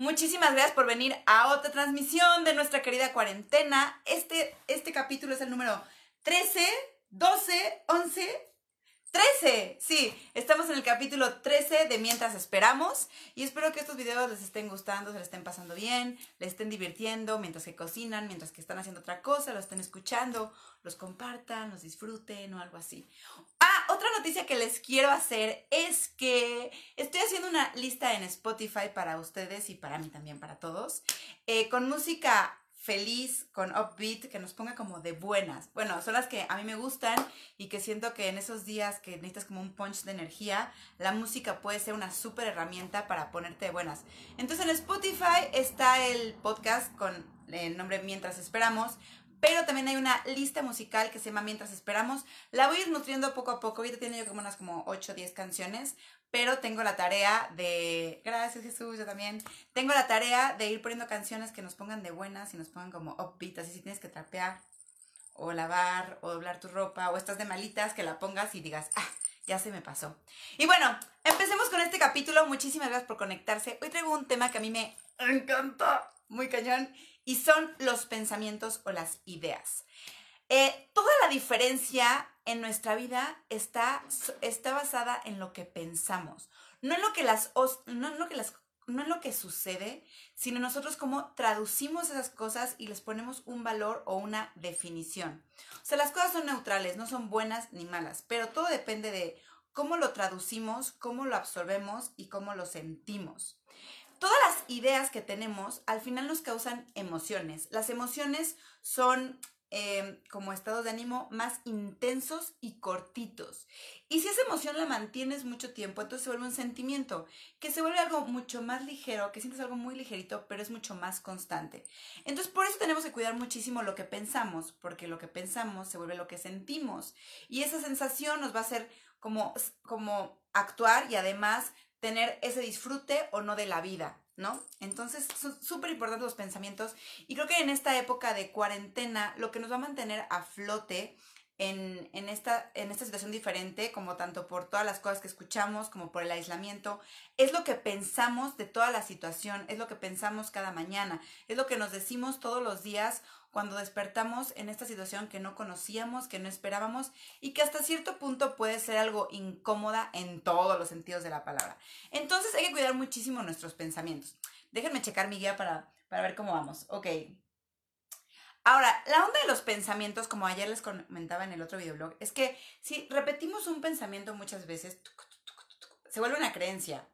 Muchísimas gracias por venir a otra transmisión de nuestra querida cuarentena. Este, este capítulo es el número 13, 12, 11, 13, sí, estamos en el capítulo 13 de Mientras Esperamos y espero que estos videos les estén gustando, se les estén pasando bien, les estén divirtiendo mientras que cocinan, mientras que están haciendo otra cosa, lo estén escuchando, los compartan, los disfruten o algo así. Ah, otra noticia que les quiero hacer es que estoy haciendo una lista en Spotify para ustedes y para mí también, para todos, eh, con música feliz, con upbeat, que nos ponga como de buenas. Bueno, son las que a mí me gustan y que siento que en esos días que necesitas como un punch de energía, la música puede ser una súper herramienta para ponerte de buenas. Entonces en Spotify está el podcast con el nombre Mientras Esperamos, pero también hay una lista musical que se llama Mientras Esperamos. La voy a ir nutriendo poco a poco. Ahorita tiene yo como unas como 8 o 10 canciones, pero tengo la tarea de, gracias Jesús, yo también, tengo la tarea de ir poniendo canciones que nos pongan de buenas y nos pongan como upbeat, así si tienes que trapear o lavar o doblar tu ropa o estás de malitas, que la pongas y digas, ah, ya se me pasó. Y bueno, empecemos con este capítulo, muchísimas gracias por conectarse. Hoy traigo un tema que a mí me encanta, muy cañón, y son los pensamientos o las ideas. Eh, toda la diferencia en nuestra vida está, está basada en lo que pensamos, no en lo que las, no lo que las no en lo que sucede, sino nosotros cómo traducimos esas cosas y les ponemos un valor o una definición. O sea, las cosas son neutrales, no son buenas ni malas, pero todo depende de cómo lo traducimos, cómo lo absorbemos y cómo lo sentimos. Todas las ideas que tenemos al final nos causan emociones. Las emociones son Em, como estados de ánimo más intensos y cortitos. Y si esa emoción la mantienes mucho tiempo, entonces se vuelve un sentimiento, que se vuelve algo mucho más ligero, que sientes algo muy ligerito, pero es mucho más constante. Entonces por eso tenemos que cuidar muchísimo lo que pensamos, porque lo que pensamos se vuelve lo que sentimos. Y esa sensación nos va a hacer como, como actuar y además tener ese disfrute o no de la vida. ¿no? Entonces son súper importantes los pensamientos y creo que en esta época de cuarentena lo que nos va a mantener a flote en, esta, situación diferente, como tanto por todas las cosas que escuchamos, como por el aislamiento, es lo que pensamos de toda la situación, es lo que pensamos cada mañana, es lo que nos decimos todos los días cuando despertamos en esta situación que no conocíamos, que no esperábamos y que hasta cierto punto puede ser algo incómoda en todos los sentidos de la palabra. Entonces hay que cuidar muchísimo nuestros pensamientos. Déjenme checar mi guía para, para ver cómo vamos. Ok. Ahora, la onda de los pensamientos, como ayer les comentaba en el otro videoblog, es que si repetimos un pensamiento muchas veces, se vuelve una creencia.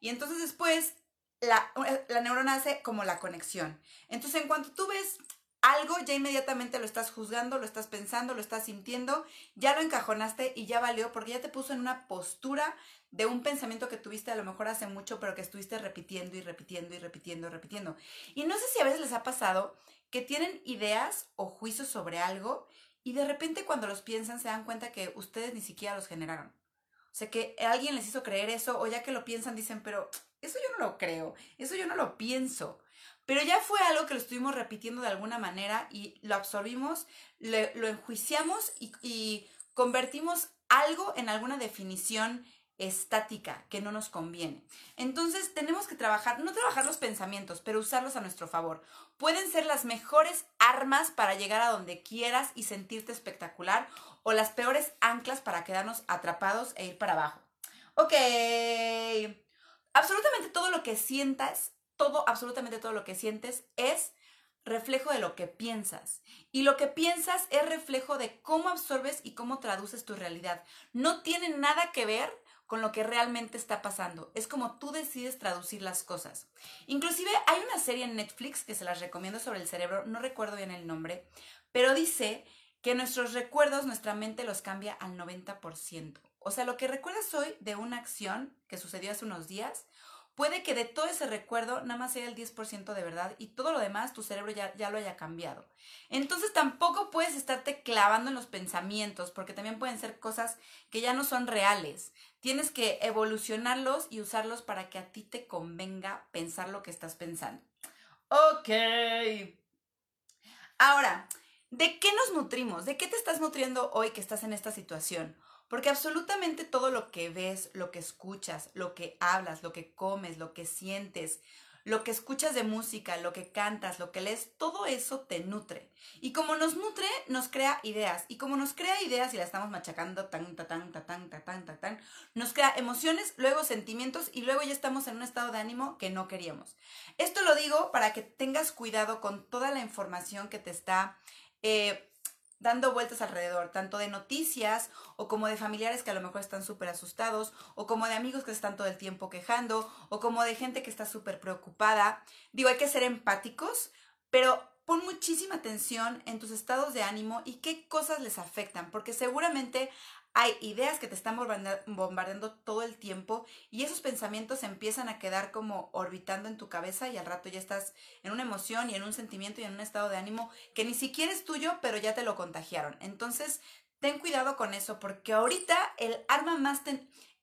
Y entonces después la, la neurona hace como la conexión. Entonces, en cuanto tú ves algo, ya inmediatamente lo estás juzgando, lo estás pensando, lo estás sintiendo, ya lo encajonaste y ya valió porque ya te puso en una postura de un pensamiento que tuviste a lo mejor hace mucho, pero que estuviste repitiendo y repitiendo y repitiendo y repitiendo. Y no sé si a veces les ha pasado que tienen ideas o juicios sobre algo y de repente cuando los piensan se dan cuenta que ustedes ni siquiera los generaron. O sea, que alguien les hizo creer eso o ya que lo piensan dicen, pero eso yo no lo creo, eso yo no lo pienso. Pero ya fue algo que lo estuvimos repitiendo de alguna manera y lo absorbimos, lo enjuiciamos y, convertimos algo en alguna definición estática que no nos conviene. Entonces tenemos que trabajar, no trabajar los pensamientos, pero usarlos a nuestro favor. Pueden ser las mejores armas para llegar a donde quieras y sentirte espectacular o las peores anclas para quedarnos atrapados e ir para abajo. Ok. Absolutamente todo lo que sientas todo, absolutamente todo lo que sientes es reflejo de lo que piensas. Y lo que piensas es reflejo de cómo absorbes y cómo traduces tu realidad. No tiene nada que ver con lo que realmente está pasando. Es como tú decides traducir las cosas. Inclusive hay una serie en Netflix que se las recomiendo sobre el cerebro, no recuerdo bien el nombre, pero dice que nuestros recuerdos, nuestra mente los cambia al 90%. O sea, lo que recuerdas hoy de una acción que sucedió hace unos días, puede que de todo ese recuerdo nada más sea el 10% de verdad y todo lo demás tu cerebro ya, ya lo haya cambiado. Entonces tampoco puedes estarte clavando en los pensamientos porque también pueden ser cosas que ya no son reales. Tienes que evolucionarlos y usarlos para que a ti te convenga pensar lo que estás pensando. Ok. Ahora, ¿de qué nos nutrimos? ¿De qué te estás nutriendo hoy que estás en esta situación? Porque absolutamente todo lo que ves, lo que escuchas, lo que hablas, lo que comes, lo que sientes, lo que escuchas de música, lo que cantas, lo que lees, todo eso te nutre. Y como nos nutre, nos crea ideas. Y como nos crea ideas y la estamos machacando tan, tan, tan, tan, tan, tan, tan, nos crea emociones, luego sentimientos y luego ya estamos en un estado de ánimo que no queríamos. Esto lo digo para que tengas cuidado con toda la información que te está... Eh, dando vueltas alrededor, tanto de noticias o como de familiares que a lo mejor están súper asustados, o como de amigos que están todo el tiempo quejando, o como de gente que está súper preocupada. Digo, hay que ser empáticos, pero pon muchísima atención en tus estados de ánimo y qué cosas les afectan, porque seguramente hay ideas que te están bombardeando todo el tiempo y esos pensamientos empiezan a quedar como orbitando en tu cabeza y al rato ya estás en una emoción y en un sentimiento y en un estado de ánimo que ni siquiera es tuyo, pero ya te lo contagiaron. Entonces, ten cuidado con eso porque ahorita el arma más...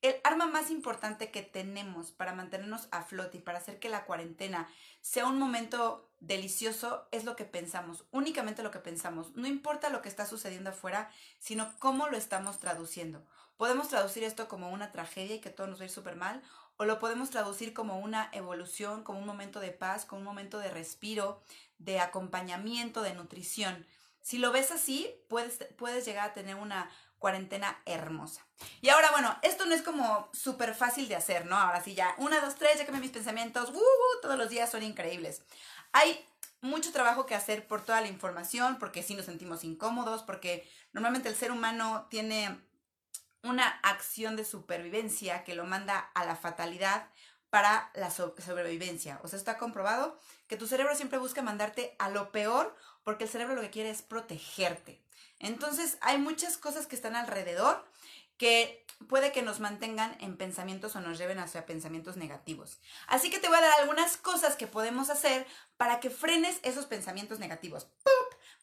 El arma más importante que tenemos para mantenernos a flote y para hacer que la cuarentena sea un momento delicioso es lo que pensamos, únicamente lo que pensamos. No importa lo que está sucediendo afuera, sino cómo lo estamos traduciendo. Podemos traducir esto como una tragedia y que todo nos va a ir súper mal, o lo podemos traducir como una evolución, como un momento de paz, como un momento de respiro, de acompañamiento, de nutrición. Si lo ves así, puedes, puedes llegar a tener una cuarentena hermosa. Y ahora, bueno, esto no es como súper fácil de hacer, ¿no? Ahora sí, ya, una, dos, tres, ya que mis pensamientos, uh, todos los días son increíbles. Hay mucho trabajo que hacer por toda la información, porque sí nos sentimos incómodos, porque normalmente el ser humano tiene una acción de supervivencia que lo manda a la fatalidad para la sobrevivencia. O sea, está comprobado que tu cerebro siempre busca mandarte a lo peor porque el cerebro lo que quiere es protegerte. Entonces hay muchas cosas que están alrededor que puede que nos mantengan en pensamientos o nos lleven hacia pensamientos negativos. Así que te voy a dar algunas cosas que podemos hacer para que frenes esos pensamientos negativos.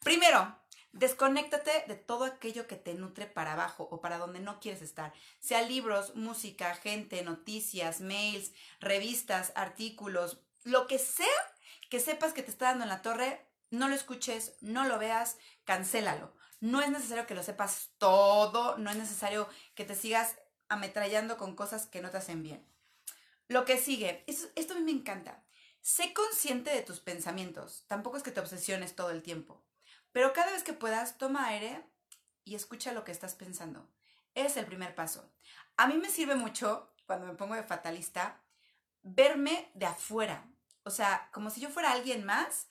Primero, desconéctate de todo aquello que te nutre para abajo o para donde no quieres estar. Sea libros, música, gente, noticias, mails, revistas, artículos, lo que sea que sepas que te está dando en la torre, no lo escuches, no lo veas, cancélalo. No es necesario que lo sepas todo, no es necesario que te sigas ametrallando con cosas que no te hacen bien. Lo que sigue, esto, a mí me encanta. Sé consciente de tus pensamientos, tampoco es que te obsesiones todo el tiempo, pero cada vez que puedas, toma aire y escucha lo que estás pensando. Es el primer paso. A mí me sirve mucho, cuando me pongo de fatalista, verme de afuera, o sea, como si yo fuera alguien más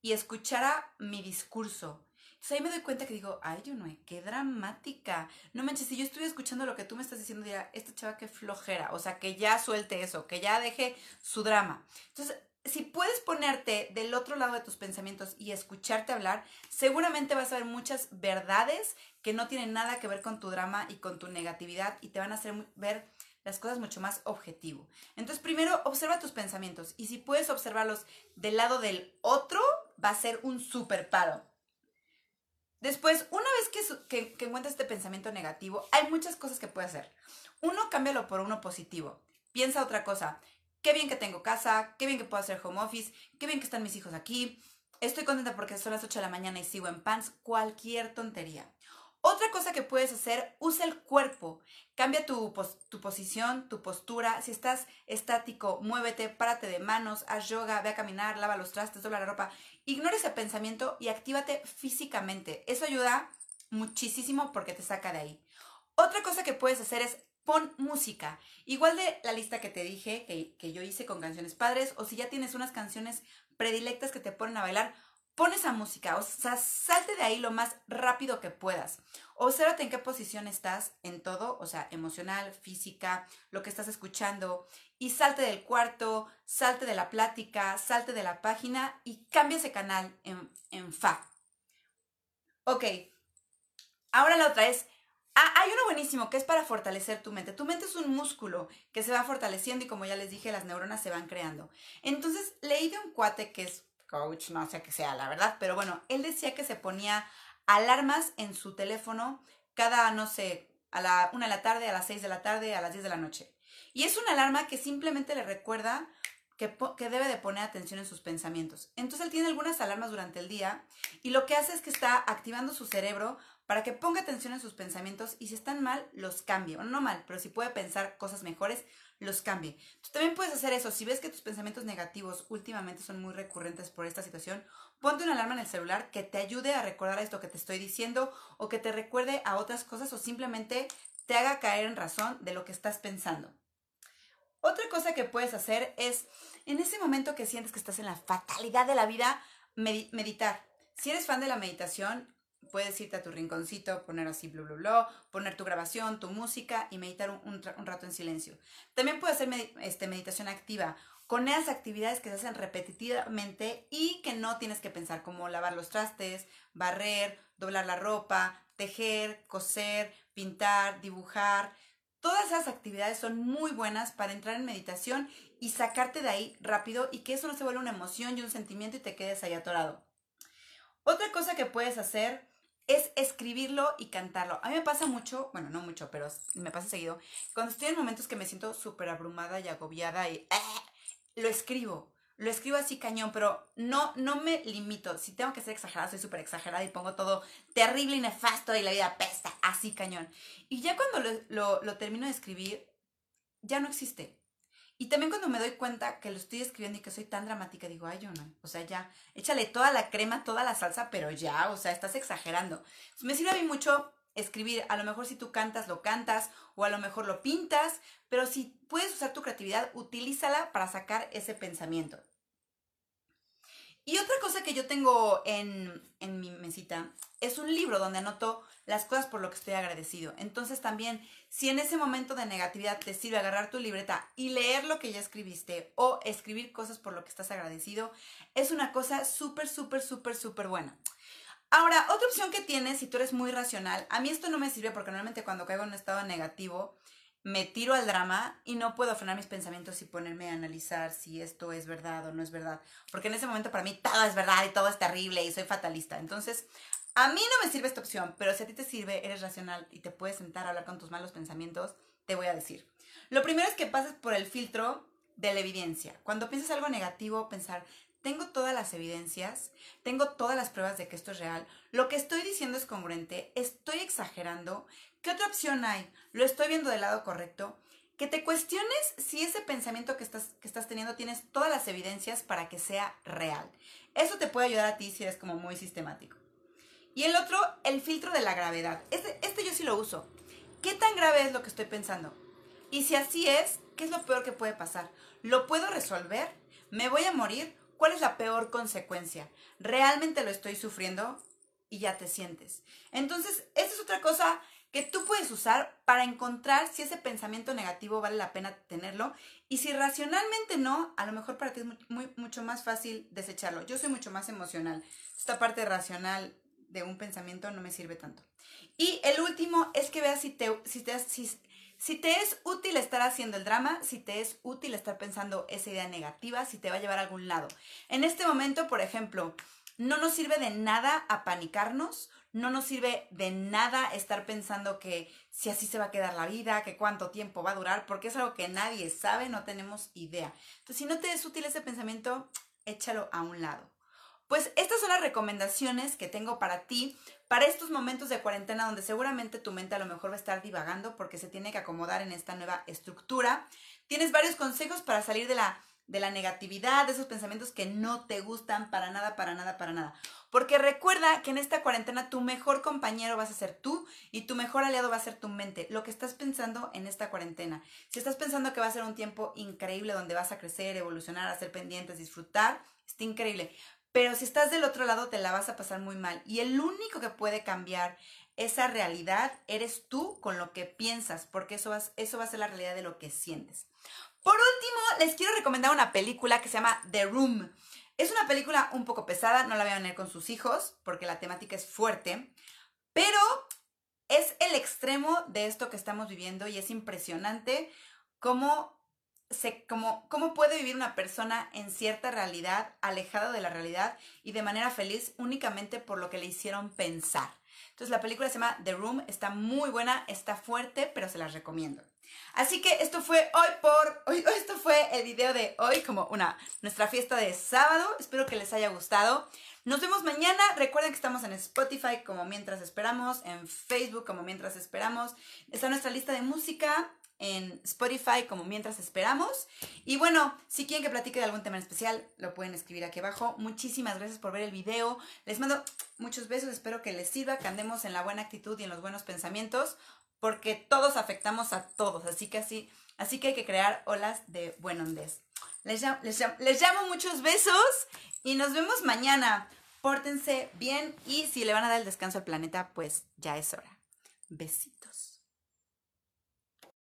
y escuchara mi discurso, entonces ahí me doy cuenta que digo, ay, yo no, qué dramática. No manches, si yo estuviera escuchando lo que tú me estás diciendo, diría, esta chava qué flojera. O sea, que ya suelte eso, que ya deje su drama. Entonces, si puedes ponerte del otro lado de tus pensamientos y escucharte hablar, seguramente vas a ver muchas verdades que no tienen nada que ver con tu drama y con tu negatividad y te van a hacer ver las cosas mucho más objetivo. Entonces, primero, observa tus pensamientos y si puedes observarlos del lado del otro, va a ser un super paro. Después, una vez que, que, encuentres este pensamiento negativo, hay muchas cosas que puedes hacer. Uno, cámbialo por uno positivo. Piensa otra cosa. Qué bien que tengo casa, qué bien que puedo hacer home office, qué bien que están mis hijos aquí. Estoy contenta porque son las 8 de la mañana y sigo en pants. Cualquier tontería. Otra cosa que puedes hacer, usa el cuerpo. Cambia tu, tu, posición, tu postura. Si estás estático, muévete, párate de manos, haz yoga, ve a caminar, lava los trastes, dobla la ropa. Ignora ese pensamiento y actívate físicamente. Eso ayuda muchísimo porque te saca de ahí. Otra cosa que puedes hacer es pon música. Igual de la lista que te dije, que, que yo hice con canciones padres, o si ya tienes unas canciones predilectas que te ponen a bailar, pon esa música, o sea, salte de ahí lo más rápido que puedas. Obsérvate en qué posición estás en todo, o sea, emocional, física, lo que estás escuchando, y salte del cuarto, salte de la plática, salte de la página y cambia ese canal en, en fa. Ok, ahora la otra es, ah, hay uno buenísimo que es para fortalecer tu mente. Tu mente es un músculo que se va fortaleciendo y como ya les dije, las neuronas se van creando. Entonces, leí de un cuate que es coach, no sé qué sea, la verdad, pero bueno, él decía que se ponía alarmas en su teléfono cada, no sé, a la una de la tarde, a las 6 de la tarde, a las 10 de la noche. Y es una alarma que simplemente le recuerda que, que, debe de poner atención en sus pensamientos. Entonces él tiene algunas alarmas durante el día y lo que hace es que está activando su cerebro para que ponga atención en sus pensamientos y si están mal, los cambie. No mal, pero si puede pensar cosas mejores, los cambie. Tú también puedes hacer eso. Si ves que tus pensamientos negativos últimamente son muy recurrentes por esta situación, ponte una alarma en el celular que te ayude a recordar esto que te estoy diciendo o que te recuerde a otras cosas o simplemente te haga caer en razón de lo que estás pensando. Otra cosa que puedes hacer es, en ese momento que sientes que estás en la fatalidad de la vida, meditar. Si eres fan de la meditación, puedes irte a tu rinconcito, poner así, bla, bla, bla, poner tu grabación, tu música y meditar un, rato en silencio. También puedes hacer este, meditación activa con esas actividades que se hacen repetitivamente y que no tienes que pensar, como lavar los trastes, barrer, doblar la ropa, tejer, coser, pintar, dibujar. Todas esas actividades son muy buenas para entrar en meditación y sacarte de ahí rápido y que eso no se vuelva una emoción y un sentimiento y te quedes ahí atorado. Otra cosa que puedes hacer es escribirlo y cantarlo. A mí me pasa mucho, bueno, no mucho, pero me pasa seguido, cuando estoy en momentos que me siento súper abrumada y agobiada y ¡eh! lo escribo. Lo escribo así cañón, pero no, no me limito. Si tengo que ser exagerada, soy súper exagerada y pongo todo terrible y nefasto y la vida pesta, así cañón. Y ya cuando lo, termino de escribir, ya no existe. Y también cuando me doy cuenta que lo estoy escribiendo y que soy tan dramática, digo, ay, yo no. O sea, ya, échale toda la crema, toda la salsa, pero ya, o sea, estás exagerando. me sirve a mí mucho escribir. A lo mejor si tú cantas, lo cantas, o a lo mejor lo pintas, pero si puedes usar tu creatividad, utilízala para sacar ese pensamiento. Y otra cosa que yo tengo en, en mi mesita es un libro donde anoto las cosas por lo que estoy agradecido. Entonces también, si en ese momento de negatividad te sirve agarrar tu libreta y leer lo que ya escribiste o escribir cosas por lo que estás agradecido, es una cosa súper, súper, súper, súper buena. Ahora, otra opción que tienes, si tú eres muy racional, a mí esto no me sirve porque normalmente cuando caigo en un estado negativo, me tiro al drama y no puedo frenar mis pensamientos y ponerme a analizar si esto es verdad o no es verdad. Porque en ese momento para mí todo es verdad y todo es terrible y soy fatalista. Entonces, a mí no me sirve esta opción, pero si a ti te sirve, eres racional y te puedes sentar a hablar con tus malos pensamientos, te voy a decir. Lo primero es que pases por el filtro de la evidencia. Cuando piensas algo negativo, pensar, tengo todas las evidencias, tengo todas las pruebas de que esto es real, lo que estoy diciendo es congruente, estoy exagerando, ¿qué otra opción hay? ¿Lo estoy viendo del lado correcto? Que te cuestiones si ese pensamiento que estás, que estás teniendo tienes todas las evidencias para que sea real. Eso te puede ayudar a ti si eres como muy sistemático. Y el otro, el filtro de la gravedad. Este, este yo sí lo uso. ¿Qué tan grave es lo que estoy pensando? Y si así es, ¿qué es lo peor que puede pasar? ¿Lo puedo resolver? ¿Me voy a morir? ¿Cuál es la peor consecuencia? ¿Realmente lo estoy sufriendo? Y ya te sientes. Entonces, esta es otra cosa que tú puedes usar para encontrar si ese pensamiento negativo vale la pena tenerlo y si racionalmente no, a lo mejor para ti es muy, mucho más fácil desecharlo. Yo soy mucho más emocional. Esta parte racional de un pensamiento no me sirve tanto. Y el último es que veas si te, si te, si, te es útil estar haciendo el drama, si te es útil estar pensando esa idea negativa, si te va a llevar a algún lado. En este momento, por ejemplo, no nos sirve de nada apanicarnos, no nos sirve de nada estar pensando que si así se va a quedar la vida, que cuánto tiempo va a durar, porque es algo que nadie sabe, no tenemos idea. Entonces, si no te es útil ese pensamiento, échalo a un lado. Pues estas son las recomendaciones que tengo para ti para estos momentos de cuarentena donde seguramente tu mente a lo mejor va a estar divagando porque se tiene que acomodar en esta nueva estructura. Tienes varios consejos para salir de la, de la negatividad, de esos pensamientos que no te gustan para nada, para nada, para nada. Porque recuerda que en esta cuarentena tu mejor compañero vas a ser tú y tu mejor aliado va a ser tu mente. Lo que estás pensando en esta cuarentena. Si estás pensando que va a ser un tiempo increíble donde vas a crecer, evolucionar, hacer pendientes, disfrutar, está increíble. Pero si estás del otro lado te la vas a pasar muy mal. Y el único que puede cambiar esa realidad eres tú con lo que piensas, porque eso va, eso va a ser la realidad de lo que sientes. Por último, les quiero recomendar una película que se llama The Room. Es una película un poco pesada, no la voy a ver con sus hijos, porque la temática es fuerte, pero es el extremo de esto que estamos viviendo y es impresionante cómo cómo, cómo puede vivir una persona en cierta realidad, alejada de la realidad y de manera feliz únicamente por lo que le hicieron pensar. Entonces la película se llama The Room, está muy buena, está fuerte, pero se las recomiendo. Así que esto fue hoy por hoy, esto fue el video de hoy como una nuestra fiesta de sábado. Espero que les haya gustado. Nos vemos mañana. Recuerden que estamos en Spotify como mientras esperamos, en Facebook como mientras esperamos. Está nuestra lista de música en Spotify como mientras esperamos. Y bueno, si quieren que platique de algún tema en especial, lo pueden escribir aquí abajo. Muchísimas gracias por ver el video. Les mando muchos besos. Espero que les sirva, que andemos en la buena actitud y en los buenos pensamientos, porque todos afectamos a todos. Así que así, así que hay que crear olas de buen ondes. Les les, les llamo muchos besos y nos vemos mañana. Pórtense bien y si le van a dar el descanso al planeta, pues ya es hora. Besitos.